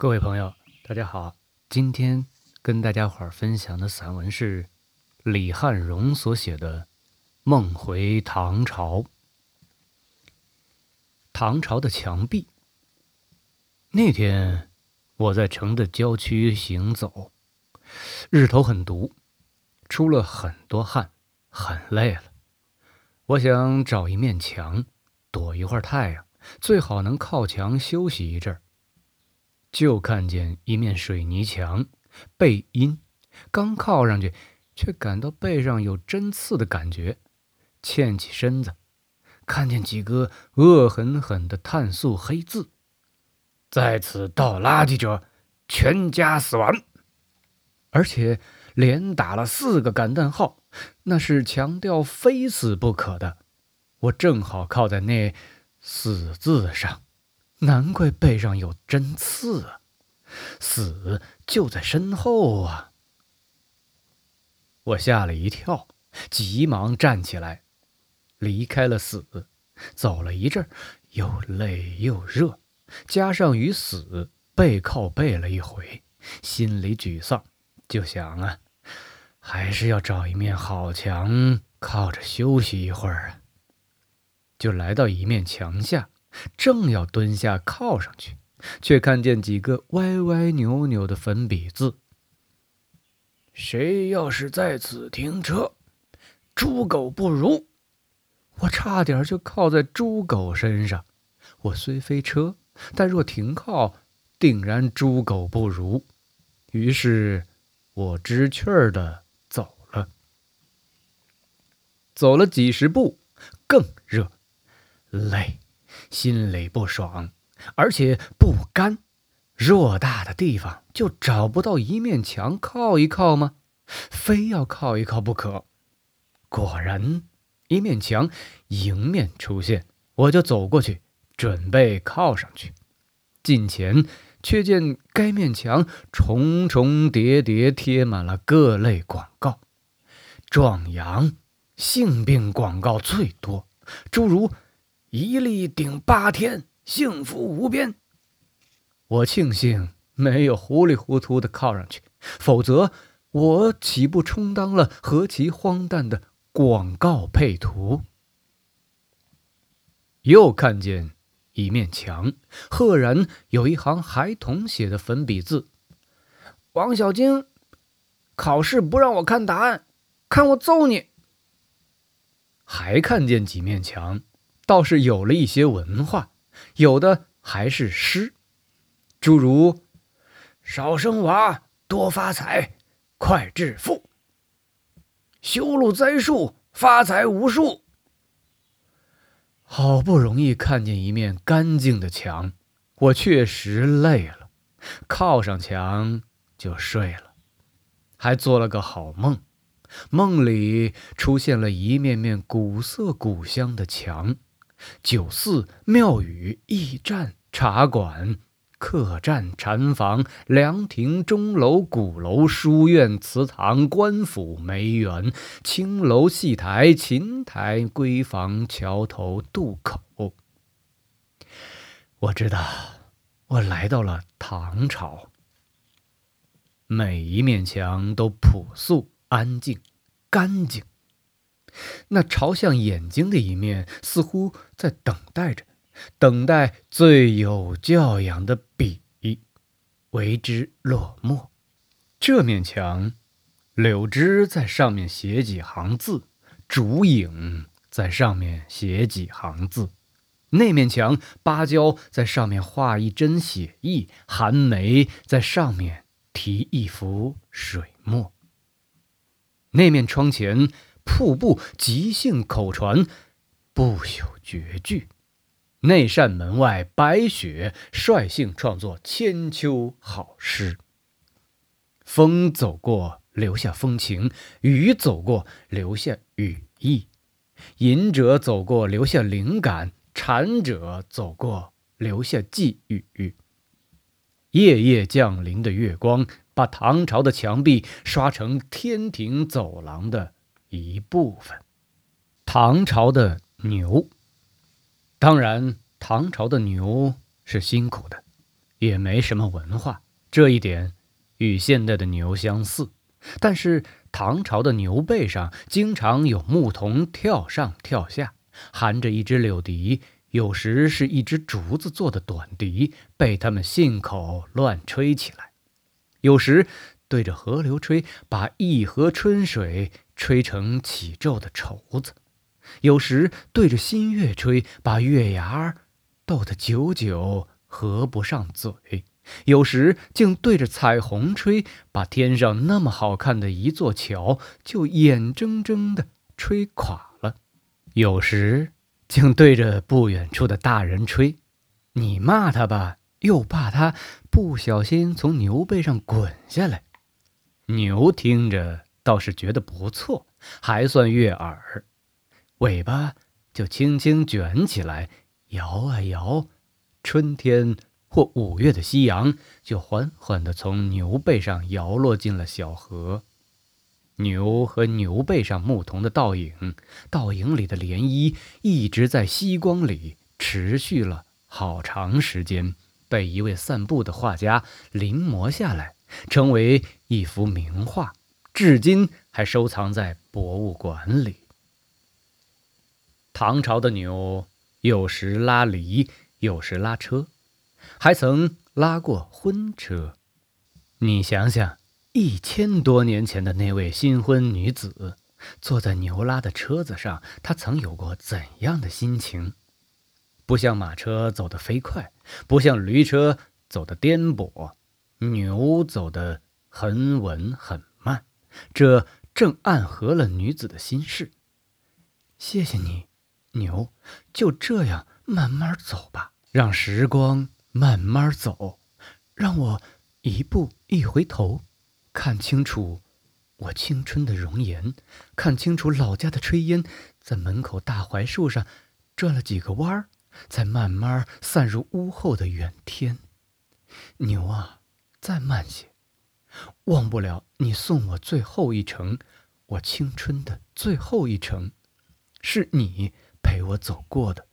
各位朋友，大家好。今天跟大家伙儿分享的散文是李汉荣所写的《梦回唐朝》。唐朝的墙壁。那天我在城的郊区行走，日头很毒，出了很多汗，很累了。我想找一面墙，躲一会儿太阳，最好能靠墙休息一阵儿。就看见一面水泥墙，背阴，刚靠上去，却感到背上有针刺的感觉，欠起身子，看见几个恶狠狠的碳素黑字：“在此倒垃圾者，全家死亡。”而且连打了四个感叹号。那是强调非死不可的，我正好靠在那“死”字上，难怪背上有针刺啊！死就在身后啊！我吓了一跳，急忙站起来，离开了死，走了一阵又累又热，加上与死背靠背了一回，心里沮丧，就想啊。还是要找一面好墙，靠着休息一会儿啊。就来到一面墙下，正要蹲下靠上去，却看见几个歪歪扭扭的粉笔字：“谁要是在此停车，猪狗不如。”我差点就靠在猪狗身上。我虽非车，但若停靠，定然猪狗不如。于是，我知趣儿的。走了走了几十步，更热，累，心里不爽，而且不甘。偌大的地方就找不到一面墙靠一靠吗？非要靠一靠不可。果然，一面墙迎面出现，我就走过去，准备靠上去。近前，却见该面墙重重叠叠贴满了各类广告，壮阳。性病广告最多，诸如“一粒顶八天，幸福无边”。我庆幸没有糊里糊涂的靠上去，否则我岂不充当了何其荒诞的广告配图？又看见一面墙，赫然有一行孩童写的粉笔字：“王小晶，考试不让我看答案，看我揍你。”还看见几面墙，倒是有了一些文化，有的还是诗，诸如“少生娃，多发财，快致富；修路栽树，发财无数。”好不容易看见一面干净的墙，我确实累了，靠上墙就睡了，还做了个好梦。梦里出现了一面面古色古香的墙，酒肆、庙宇、驿站、茶馆、客栈、禅房、凉亭、钟楼、鼓楼、书院、祠堂、官府、梅园、青楼、戏台、琴台、闺房、桥头、渡口。我知道，我来到了唐朝。每一面墙都朴素。安静，干净。那朝向眼睛的一面，似乎在等待着，等待最有教养的笔为之落墨。这面墙，柳枝在上面写几行字，竹影在上面写几行字；那面墙，芭蕉在上面画一针写意，寒梅在上面题一幅水墨。那面窗前，瀑布即兴口传，不朽绝句；那扇门外，白雪率性创作千秋好诗。风走过，留下风情；雨走过，留下雨意；隐者走过，留下灵感；禅者走过，留下寄语。夜夜降临的月光。把唐朝的墙壁刷成天庭走廊的一部分。唐朝的牛，当然，唐朝的牛是辛苦的，也没什么文化，这一点与现代的牛相似。但是唐朝的牛背上经常有牧童跳上跳下，含着一只柳笛，有时是一只竹子做的短笛，被他们信口乱吹起来；有时对着河流吹，把一河春水吹成起皱的绸子；有时对着新月吹，把月牙儿逗得久久合不上嘴。有时竟对着彩虹吹，把天上那么好看的一座桥就眼睁睁地吹垮了；有时竟对着不远处的大人吹，你骂他吧，又怕他不小心从牛背上滚下来。牛听着倒是觉得不错，还算悦耳，尾巴就轻轻卷起来，摇啊摇，春天。或五月的夕阳，就缓缓地从牛背上摇落进了小河。牛和牛背上牧童的倒影，倒影里的涟漪，一直在夕光里持续了好长时间，被一位散步的画家临摹下来，成为一幅名画，至今还收藏在博物馆里。唐朝的牛，有时拉犁，有时拉车。还曾拉过婚车，你想想，一千多年前的那位新婚女子，坐在牛拉的车子上，她曾有过怎样的心情？不像马车走得飞快，不像驴车走得颠簸，牛走得很稳很，这正暗合了女子的心事。谢谢你，牛，就这样慢慢走吧，让时光。慢慢走，让我一步一回头，看清楚我青春的容颜，看清楚老家的炊烟，在门口大槐树上转了几个弯儿，再慢慢散入屋后的远天。牛啊，再慢些，忘不了你送我最后一程，我青春的最后一程，是你陪我走过的。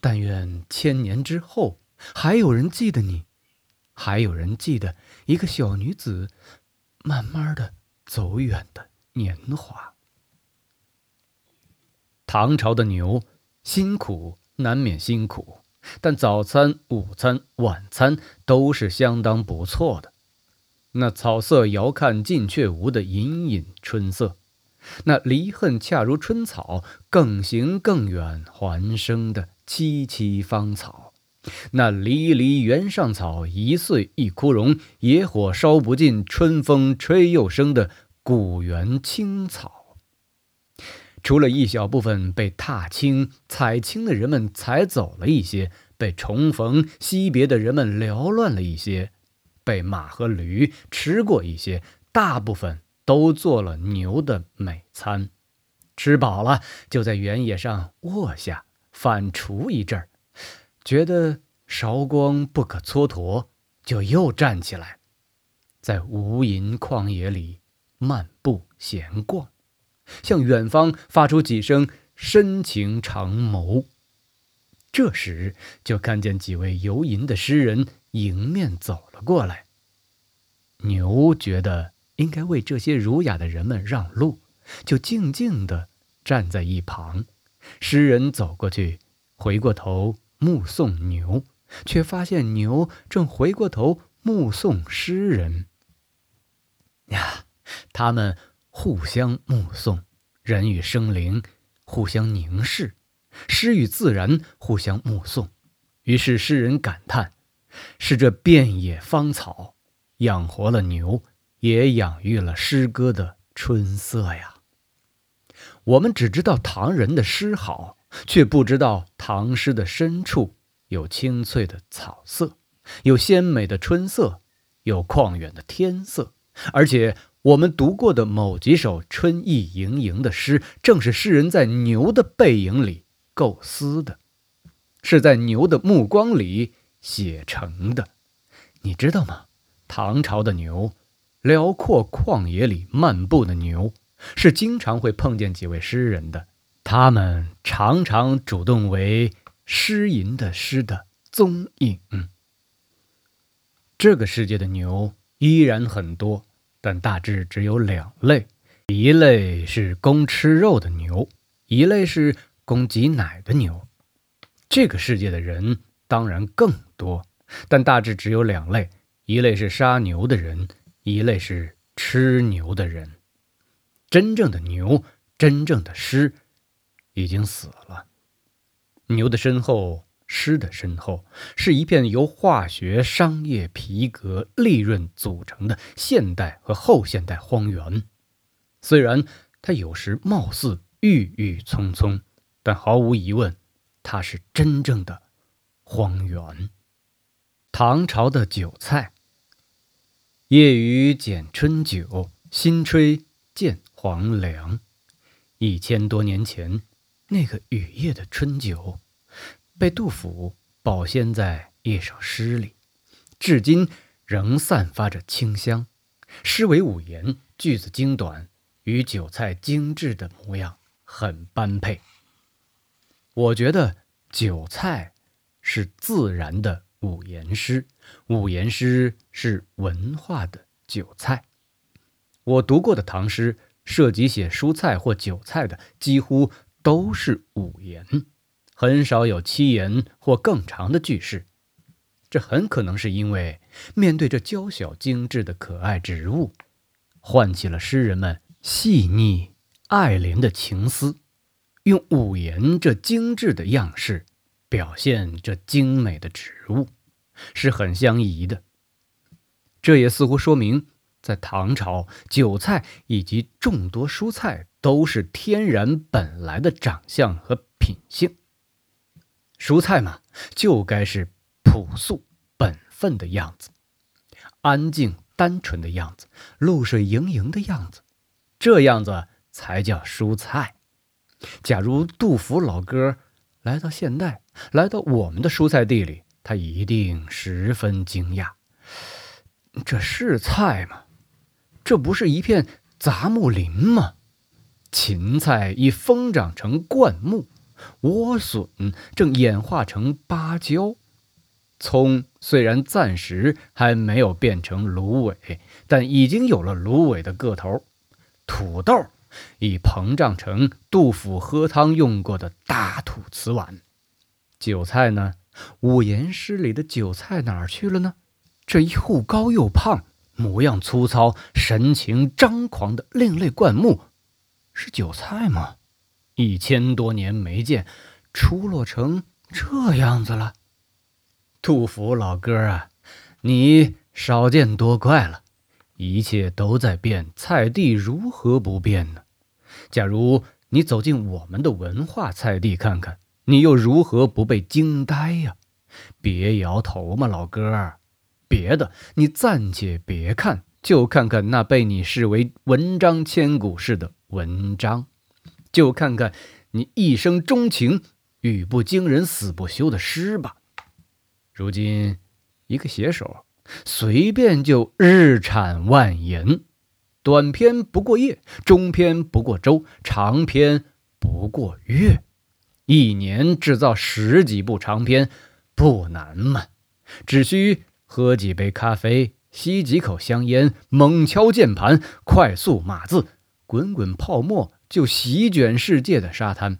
但愿千年之后。还有人记得你，还有人记得一个小女子慢慢的走远的年华。唐朝的牛辛苦难免辛苦，但早餐、午餐、晚餐都是相当不错的。那草色遥看近却无的隐隐春色，那离恨恰如春草，更行更远还生的萋萋芳草。那离离原上草，一岁一枯荣。野火烧不尽，春风吹又生的古原青草。除了一小部分被踏青、采青的人们采走了一些，被重逢、惜别的人们缭乱了一些，被马和驴吃过一些，大部分都做了牛的美餐。吃饱了，就在原野上卧下，反刍一阵儿。觉得韶光不可蹉跎，就又站起来，在无垠旷野里漫步闲逛，向远方发出几声深情长谋。这时，就看见几位游吟的诗人迎面走了过来。牛觉得应该为这些儒雅的人们让路，就静静地站在一旁。诗人走过去，回过头。目送牛，却发现牛正回过头目送诗人。呀，他们互相目送，人与生灵互相凝视，诗与自然互相目送。于是诗人感叹：是这遍野芳草养活了牛，也养育了诗歌的春色呀。我们只知道唐人的诗好。却不知道唐诗的深处有清脆的草色，有鲜美的春色，有旷远的天色。而且我们读过的某几首春意盈盈的诗，正是诗人在牛的背影里构思的，是在牛的目光里写成的。你知道吗？唐朝的牛，辽阔旷野里漫步的牛，是经常会碰见几位诗人的。他们常常主动为诗吟的诗的踪影。这个世界的牛依然很多，但大致只有两类：一类是供吃肉的牛，一类是供给奶的牛。这个世界的人当然更多，但大致只有两类：一类是杀牛的人，一类是吃牛的人。真正的牛，真正的狮，已经死了。牛的身后。狮的身后是一片由化学、商业、皮革、利润组成的现代和后现代荒原。虽然它有时貌似郁郁葱葱，但毫无疑问，它是真正的荒原。唐朝的韭菜，夜雨剪春韭，新炊见黄粱。一千多年前，那个雨夜的春韭。被杜甫保鲜在一首诗里，至今仍散发着清香。诗为五言，句子精短，与韭菜精致的模样很般配。我觉得韭菜是自然的五言诗，五言诗是文化的韭菜。我读过的唐诗，涉及写蔬菜或韭菜的，几乎都是五言。很少有七言或更长的句式，这很可能是因为面对这娇小精致的可爱植物，唤起了诗人们细腻爱怜的情思，用五言这精致的样式表现这精美的植物，是很相宜的。这也似乎说明，在唐朝，韭菜以及众多蔬菜都是天然本来的长相和品性。蔬菜嘛，就该是朴素本分的样子，安静单纯的样子，露水盈盈的样子，这样子才叫蔬菜。假如杜甫老哥来到现代，来到我们的蔬菜地里，他一定十分惊讶：这是菜吗？这不是一片杂木林吗？芹菜已疯长成灌木。莴笋正演化成芭蕉，葱虽然暂时还没有变成芦苇，但已经有了芦苇的个头。土豆已膨胀成杜甫喝汤用过的大土瓷碗。韭菜呢？五言诗里的韭菜哪儿去了呢？这又高又胖、模样粗糙、神情张狂的另类灌木，是韭菜吗？一千多年没见，出落成这样子了。杜甫老哥啊，你少见多怪了。一切都在变，菜地如何不变呢？假如你走进我们的文化菜地看看，你又如何不被惊呆呀？别摇头嘛，老哥。别的你暂且别看，就看看那被你视为文章千古事的文章。就看看你一生钟情、语不惊人死不休的诗吧。如今，一个写手随便就日产万言，短篇不过夜，中篇不过周，长篇不过月，一年制造十几部长篇不难嘛？只需喝几杯咖啡，吸几口香烟，猛敲键盘，快速码字，滚滚泡沫。就席卷世界的沙滩，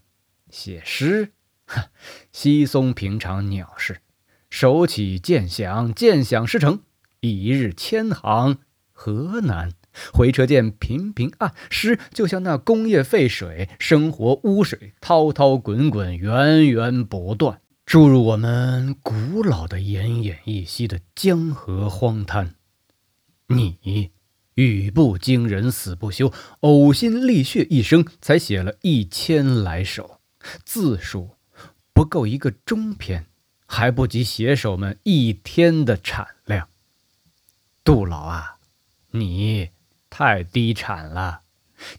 写诗，哈，稀松平常鸟事。手起剑响，剑响诗成，一日千行何难？回车键频频按，诗就像那工业废水、生活污水，滔滔滚滚，源源不断，注入我们古老的奄奄一息的江河荒滩。你。语不惊人死不休，呕心沥血一生才写了一千来首，字数不够一个中篇，还不及写手们一天的产量。杜老啊，你太低产了，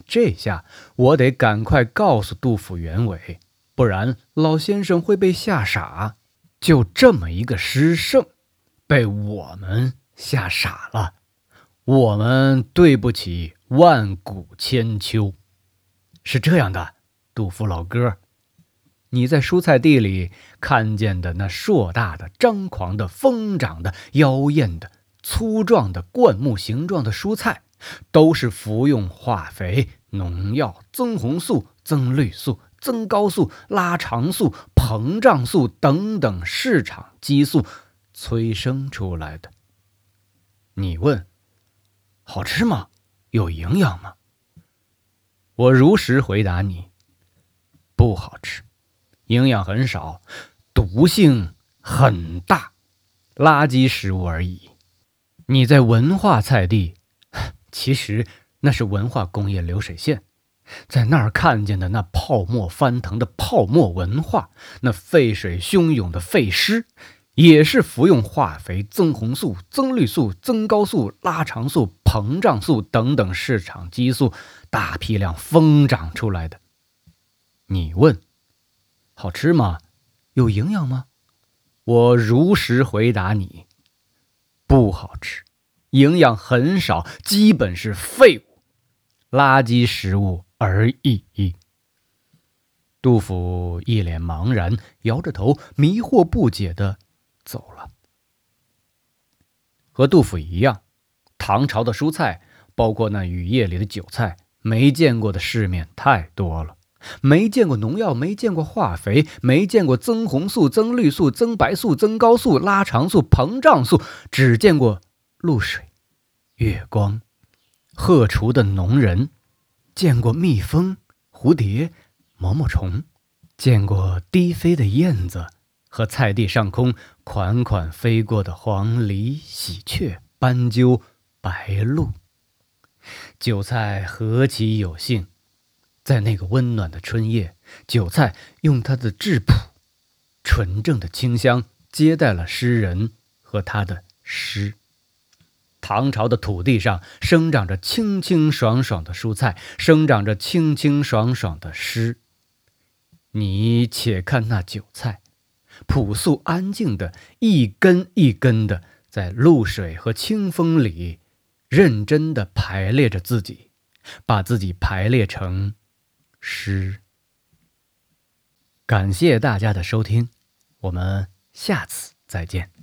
这下我得赶快告诉杜甫原委，不然老先生会被吓傻。就这么一个诗圣，被我们吓傻了。我们对不起万古千秋，是这样的，杜甫老哥，你在蔬菜地里看见的那硕大的、张狂的、疯长的、妖艳的、粗壮的灌木形状的蔬菜，都是服用化肥、农药、增红素、增绿素、增高素、拉长素、膨胀素等等市场激素催生出来的。你问，好吃吗？有营养吗？我如实回答你，不好吃，营养很少，毒性很大。垃圾食物而已。你在文化菜地，其实那是文化工业流水线，在那儿看见的那泡沫翻腾的泡沫文化，那沸水汹涌的沸尸，也是服用化肥、增红素、增绿素、增高素、拉长素、膨胀素等等市场激素大批量疯长出来的。你问，好吃吗？有营养吗？我如实回答你：不好吃，营养很少，基本是废物、垃圾食物而已。杜甫一脸茫然，摇着头，迷惑不解的走了。和杜甫一样，唐朝的蔬菜，包括那雨夜里的韭菜，没见过的世面太多了。没见过农药，没见过化肥，没见过增红素、增绿素、增白素、增高素、拉长素、膨胀素，只见过露水、月光、荷锄的农人，见过蜜蜂、蝴蝶、毛毛虫，见过低飞的燕子和菜地上空款款飞过的黄鹂、喜鹊、斑鸠、白鹭。韭菜何其有幸！在那个温暖的春夜，韭菜用它的质朴、纯正的清香接待了诗人和他的诗。唐朝的土地上生长着清清爽爽的蔬菜，生长着清清爽爽的诗。你且看那韭菜，朴素安静的一根一根的，在露水和清风里，认真的排列着自己，把自己排列成。诗，感谢大家的收听，我们下次再见。